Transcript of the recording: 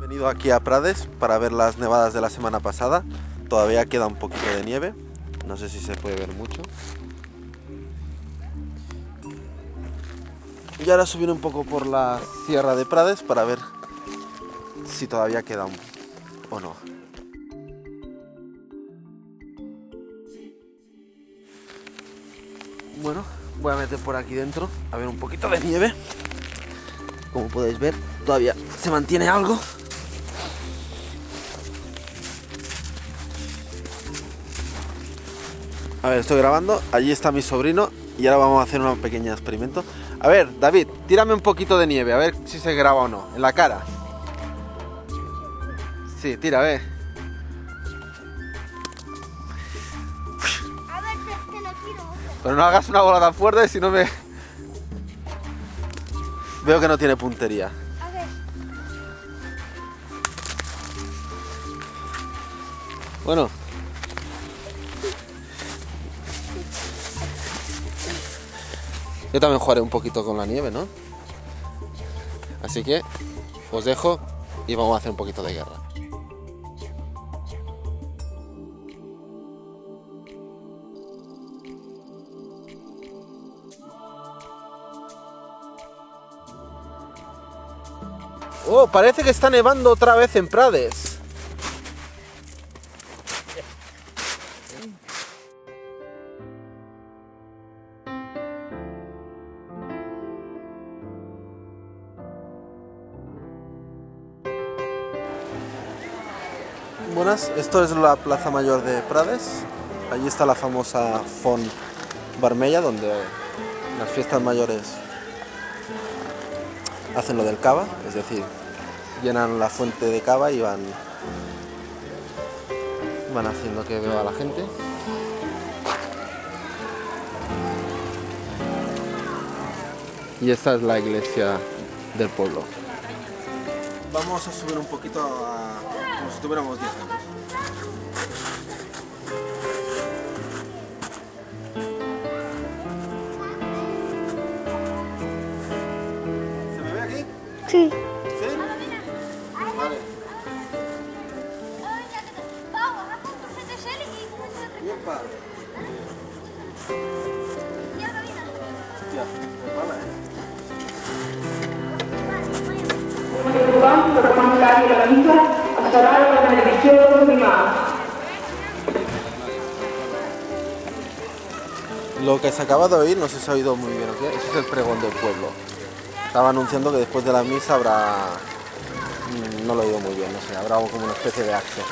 Venido aquí a Prades para ver las nevadas de la semana pasada. Todavía queda un poquito de nieve. No sé si se puede ver mucho. Y ahora subir un poco por la Sierra de Prades para ver si todavía queda un, o no. Bueno, voy a meter por aquí dentro a ver un poquito de nieve. Como podéis ver, todavía se mantiene algo. A ver, estoy grabando. Allí está mi sobrino y ahora vamos a hacer un pequeño experimento. A ver, David, tírame un poquito de nieve, a ver si se graba o no. En la cara. Sí, tira, a ver. Pero no hagas una bola tan fuerte si no me... Veo que no tiene puntería. A ver. Bueno. Yo también jugaré un poquito con la nieve, ¿no? Así que os dejo y vamos a hacer un poquito de guerra. Oh, parece que está nevando otra vez en Prades. Buenas, esto es la Plaza Mayor de Prades. Allí está la famosa Font Barmella, donde las fiestas mayores hacen lo del cava, es decir, llenan la fuente de cava y van, van haciendo que beba la gente. Y esta es la iglesia del pueblo. Vamos a subir un poquito a, como si tuviéramos 10 años. Sí. ¿Sí? Vale. Lo que se acaba de oír, no se ha oído muy bien o qué, ese es el pregón del pueblo. Estaba anunciando que después de la misa habrá... mm, No lo he oído muy bien, no sé, habrá como una especie de acto.